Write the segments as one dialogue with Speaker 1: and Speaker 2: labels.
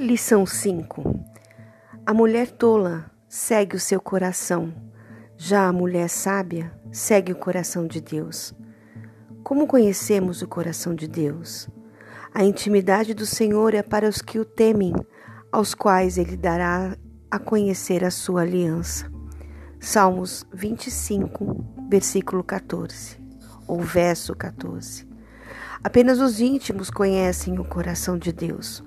Speaker 1: Lição 5 A mulher tola segue o seu coração, já a mulher sábia segue o coração de Deus. Como conhecemos o coração de Deus? A intimidade do Senhor é para os que o temem, aos quais ele dará a conhecer a sua aliança. Salmos 25, versículo 14, ou verso 14. Apenas os íntimos conhecem o coração de Deus.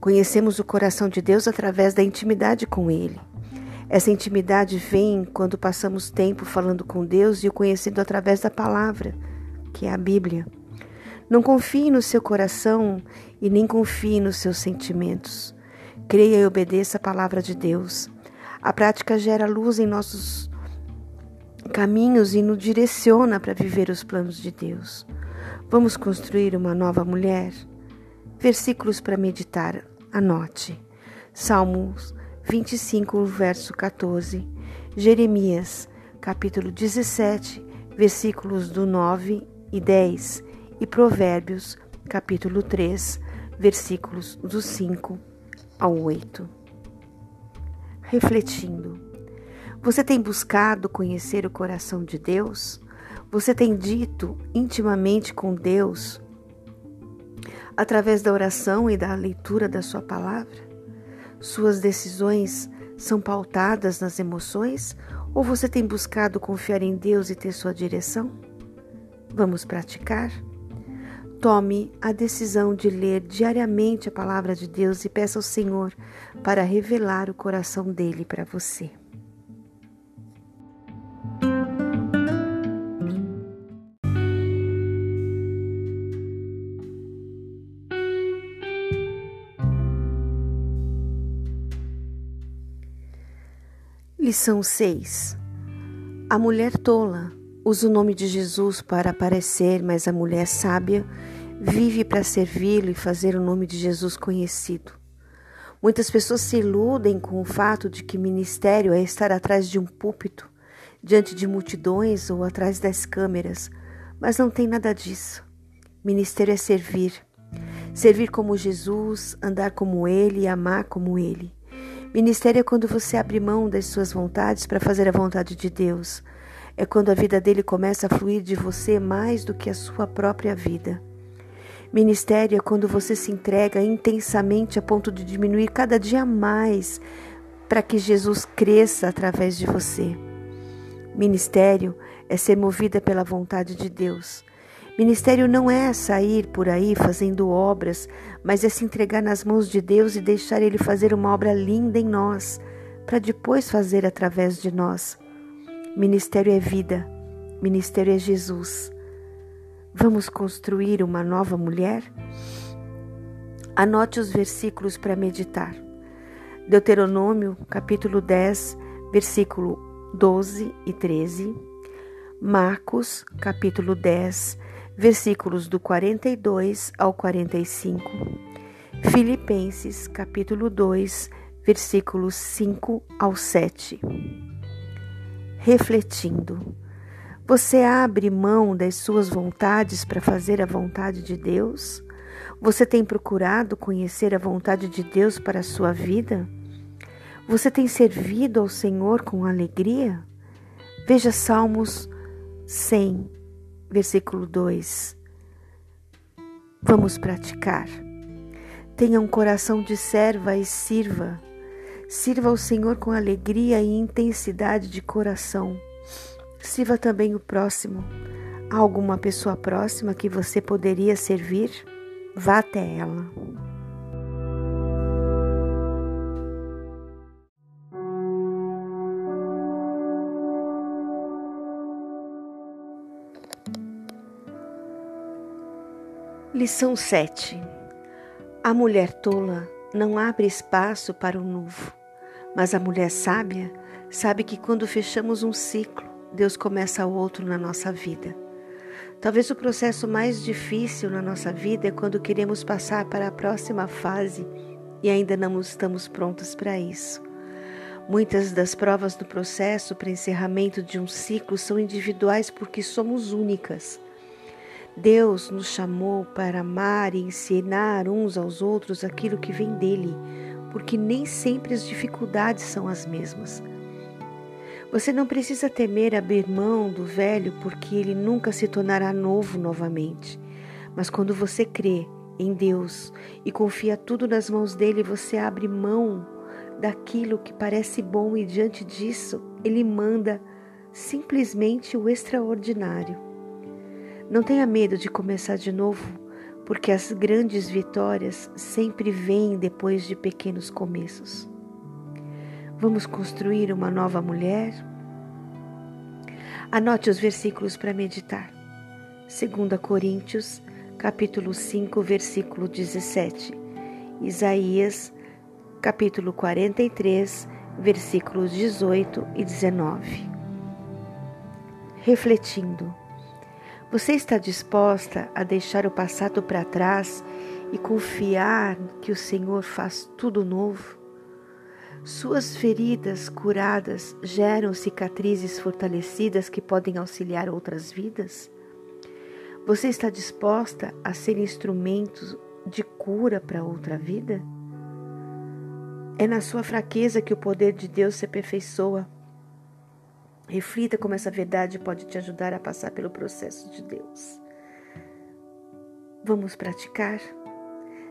Speaker 1: Conhecemos o coração de Deus através da intimidade com Ele. Essa intimidade vem quando passamos tempo falando com Deus e o conhecendo através da palavra, que é a Bíblia. Não confie no seu coração e nem confie nos seus sentimentos. Creia e obedeça a palavra de Deus. A prática gera luz em nossos caminhos e nos direciona para viver os planos de Deus. Vamos construir uma nova mulher? Versículos para meditar. Anote. Salmos 25, verso 14. Jeremias, capítulo 17, versículos do 9 e 10. E Provérbios, capítulo 3, versículos do 5 ao 8. Refletindo. Você tem buscado conhecer o coração de Deus? Você tem dito intimamente com Deus através da oração e da leitura da Sua palavra? Suas decisões são pautadas nas emoções ou você tem buscado confiar em Deus e ter sua direção? Vamos praticar? Tome a decisão de ler diariamente a palavra de Deus e peça ao Senhor para revelar o coração dele para você. Lição 6 A mulher tola usa o nome de Jesus para aparecer, mas a mulher sábia vive para servi-lo e fazer o nome de Jesus conhecido. Muitas pessoas se iludem com o fato de que ministério é estar atrás de um púlpito, diante de multidões ou atrás das câmeras, mas não tem nada disso. Ministério é servir. Servir como Jesus, andar como Ele e amar como Ele. Ministério é quando você abre mão das suas vontades para fazer a vontade de Deus. É quando a vida dele começa a fluir de você mais do que a sua própria vida. Ministério é quando você se entrega intensamente a ponto de diminuir cada dia mais para que Jesus cresça através de você. Ministério é ser movida pela vontade de Deus. Ministério não é sair por aí fazendo obras, mas é se entregar nas mãos de Deus e deixar Ele fazer uma obra linda em nós, para depois fazer através de nós. Ministério é vida, ministério é Jesus. Vamos construir uma nova mulher? Anote os versículos para meditar. Deuteronômio, capítulo 10, versículo 12 e 13. Marcos, capítulo 10, versículos do 42 ao 45, Filipenses, capítulo 2, versículos 5 ao 7. Refletindo, você abre mão das suas vontades para fazer a vontade de Deus? Você tem procurado conhecer a vontade de Deus para a sua vida? Você tem servido ao Senhor com alegria? Veja Salmos 100, versículo 2. Vamos praticar. Tenha um coração de serva e sirva. Sirva ao Senhor com alegria e intensidade de coração. Sirva também o próximo. Há alguma pessoa próxima que você poderia servir? Vá até ela. Lição 7 A mulher tola não abre espaço para o novo, mas a mulher sábia sabe que quando fechamos um ciclo, Deus começa outro na nossa vida. Talvez o processo mais difícil na nossa vida é quando queremos passar para a próxima fase e ainda não estamos prontos para isso. Muitas das provas do processo para encerramento de um ciclo são individuais porque somos únicas. Deus nos chamou para amar e ensinar uns aos outros aquilo que vem dele, porque nem sempre as dificuldades são as mesmas. Você não precisa temer abrir mão do velho, porque ele nunca se tornará novo novamente. Mas quando você crê em Deus e confia tudo nas mãos dele, você abre mão daquilo que parece bom e diante disso, ele manda simplesmente o extraordinário. Não tenha medo de começar de novo, porque as grandes vitórias sempre vêm depois de pequenos começos. Vamos construir uma nova mulher? Anote os versículos para meditar. 2 Coríntios, capítulo 5, versículo 17. Isaías, capítulo 43, versículos 18 e 19. Refletindo, você está disposta a deixar o passado para trás e confiar que o Senhor faz tudo novo? Suas feridas curadas geram cicatrizes fortalecidas que podem auxiliar outras vidas? Você está disposta a ser instrumento de cura para outra vida? É na sua fraqueza que o poder de Deus se aperfeiçoa. Reflita como essa verdade pode te ajudar a passar pelo processo de Deus. Vamos praticar?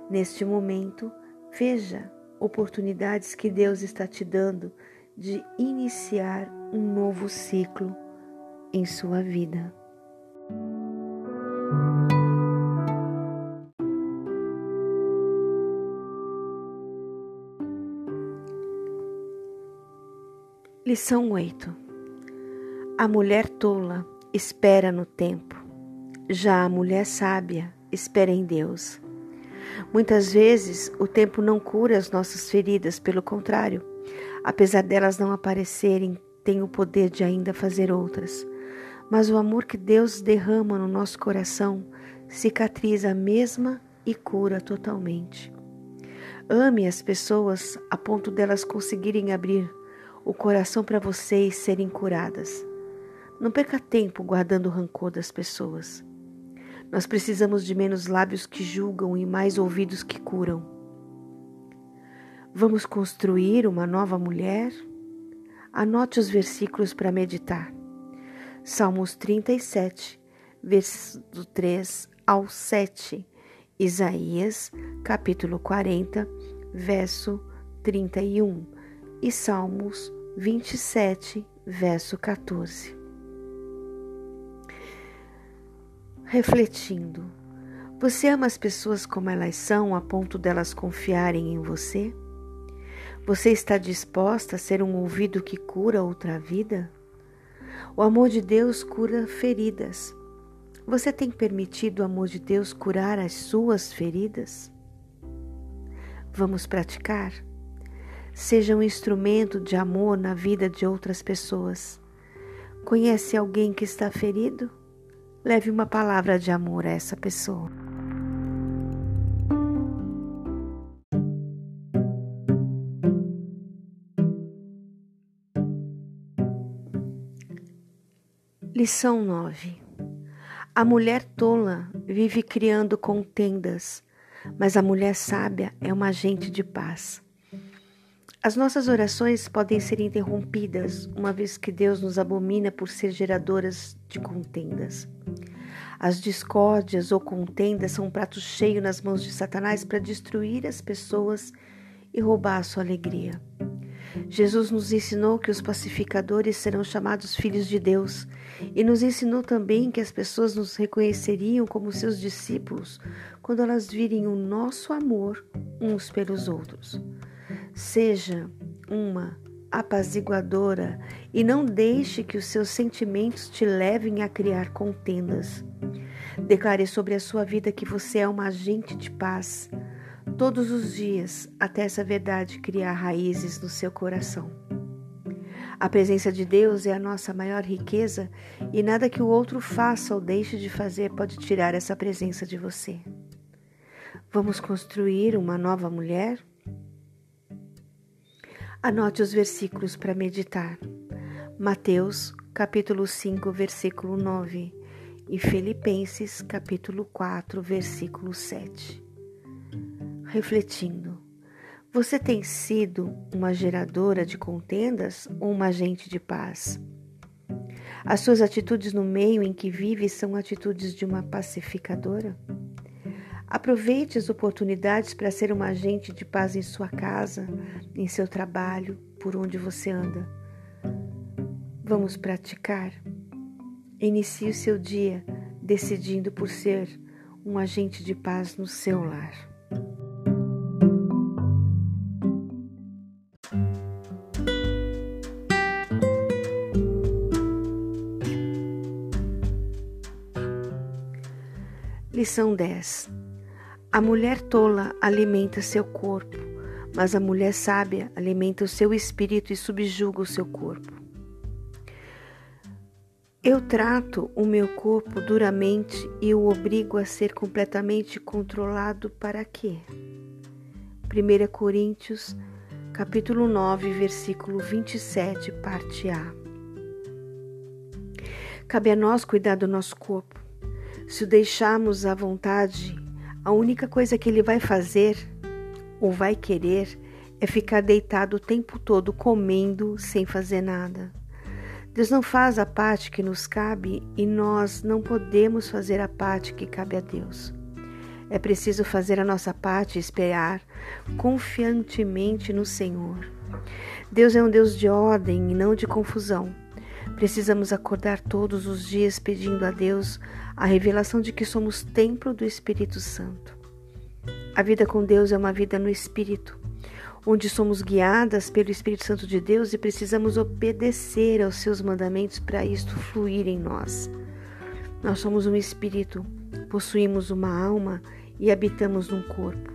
Speaker 1: Neste momento, veja oportunidades que Deus está te dando de iniciar um novo ciclo em sua vida. Lição 8 A mulher tola espera no tempo, já a mulher sábia espera em Deus. Muitas vezes o tempo não cura as nossas feridas, pelo contrário, apesar delas não aparecerem, tem o poder de ainda fazer outras. Mas o amor que Deus derrama no nosso coração cicatriza a mesma e cura totalmente. Ame as pessoas a ponto delas conseguirem abrir o coração para vocês serem curadas. Não perca tempo guardando o rancor das pessoas. Nós precisamos de menos lábios que julgam e mais ouvidos que curam. Vamos construir uma nova mulher? Anote os versículos para meditar. Salmos 37, versos 3 ao 7. Isaías, capítulo 40, verso 31. E Salmos 27, verso 14. Refletindo, você ama as pessoas como elas são a ponto delas confiarem em você? Você está disposta a ser um ouvido que cura outra vida? O amor de Deus cura feridas. Você tem permitido o amor de Deus curar as suas feridas? Vamos praticar? Seja um instrumento de amor na vida de outras pessoas. Conhece alguém que está ferido? Leve uma palavra de amor a essa pessoa. Lição 9 A mulher tola vive criando contendas, mas a mulher sábia é uma agente de paz. As nossas orações podem ser interrompidas, uma vez que Deus nos abomina por ser geradoras de contendas. As discórdias ou contendas são um prato cheio nas mãos de Satanás para destruir as pessoas e roubar a sua alegria. Jesus nos ensinou que os pacificadores serão chamados filhos de Deus e nos ensinou também que as pessoas nos reconheceriam como seus discípulos quando elas virem o nosso amor uns pelos outros. Seja uma apaziguadora e não deixe que os seus sentimentos te levem a criar contendas. Declare sobre a sua vida que você é uma agente de paz todos os dias até essa verdade criar raízes no seu coração. A presença de Deus é a nossa maior riqueza e nada que o outro faça ou deixe de fazer pode tirar essa presença de você. Vamos construir uma nova mulher? Anote os versículos para meditar. Mateus, capítulo 5, versículo 9. e Filipenses capítulo 4, versículo 7. Refletindo, você tem sido uma geradora de contendas ou uma agente de paz? As suas atitudes no meio em que vive são atitudes de uma pacificadora? Aproveite as oportunidades para ser uma agente de paz em sua casa, em seu trabalho, por onde você anda. Vamos praticar? Inicie o seu dia decidindo por ser um agente de paz no seu lar. Lição 10 A mulher tola alimenta seu corpo, mas a mulher sábia alimenta o seu espírito e subjuga o seu corpo. Eu trato o meu corpo duramente e o obrigo a ser completamente controlado para quê? 1 Coríntios, capítulo 9, versículo 27, parte A. Cabe a nós cuidar do nosso corpo. Se o deixarmos à vontade, a única coisa que ele vai fazer ou vai querer é ficar deitado o tempo todo comendo sem fazer nada. Deus não faz a parte que nos cabe e nós não podemos fazer a parte que cabe a Deus. É preciso fazer a nossa parte e esperar confiantemente no Senhor. Deus é um Deus de ordem e não de confusão. Precisamos acordar todos os dias pedindo a Deus a revelação de que somos templo do Espírito Santo. A vida com Deus é uma vida no Espírito onde somos guiadas pelo Espírito Santo de Deus e precisamos obedecer aos seus mandamentos para isto fluir em nós. Nós somos um espírito, possuímos uma alma e habitamos num corpo.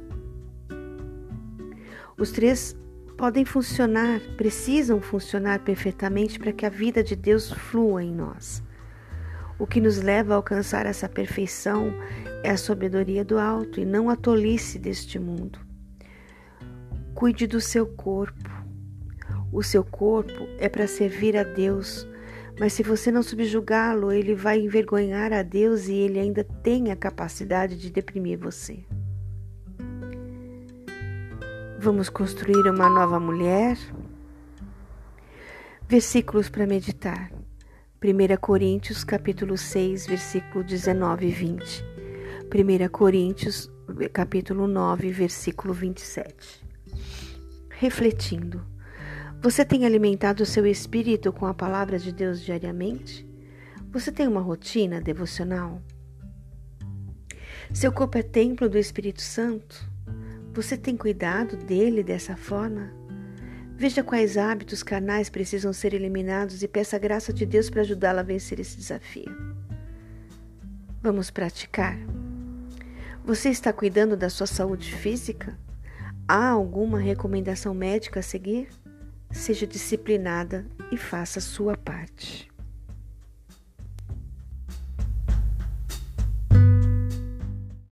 Speaker 1: Os três podem funcionar, precisam funcionar perfeitamente para que a vida de Deus flua em nós. O que nos leva a alcançar essa perfeição é a sabedoria do alto e não a tolice deste mundo. Cuide do seu corpo. O seu corpo é para servir a Deus, mas se você não subjugá-lo, ele vai envergonhar a Deus e ele ainda tem a capacidade de deprimir você. Vamos construir uma nova mulher? Versículos para meditar. 1 Coríntios capítulo 6, versículo 19 e 20. 1 Coríntios capítulo 9, versículo 27 refletindo. Você tem alimentado o seu espírito com a palavra de Deus diariamente? Você tem uma rotina devocional? Seu corpo é templo do Espírito Santo? Você tem cuidado dele dessa forma? Veja quais hábitos carnais precisam ser eliminados e peça a graça de Deus para ajudá-la a vencer esse desafio. Vamos praticar. Você está cuidando da sua saúde física? Há alguma recomendação médica a seguir? Seja disciplinada e faça a sua parte.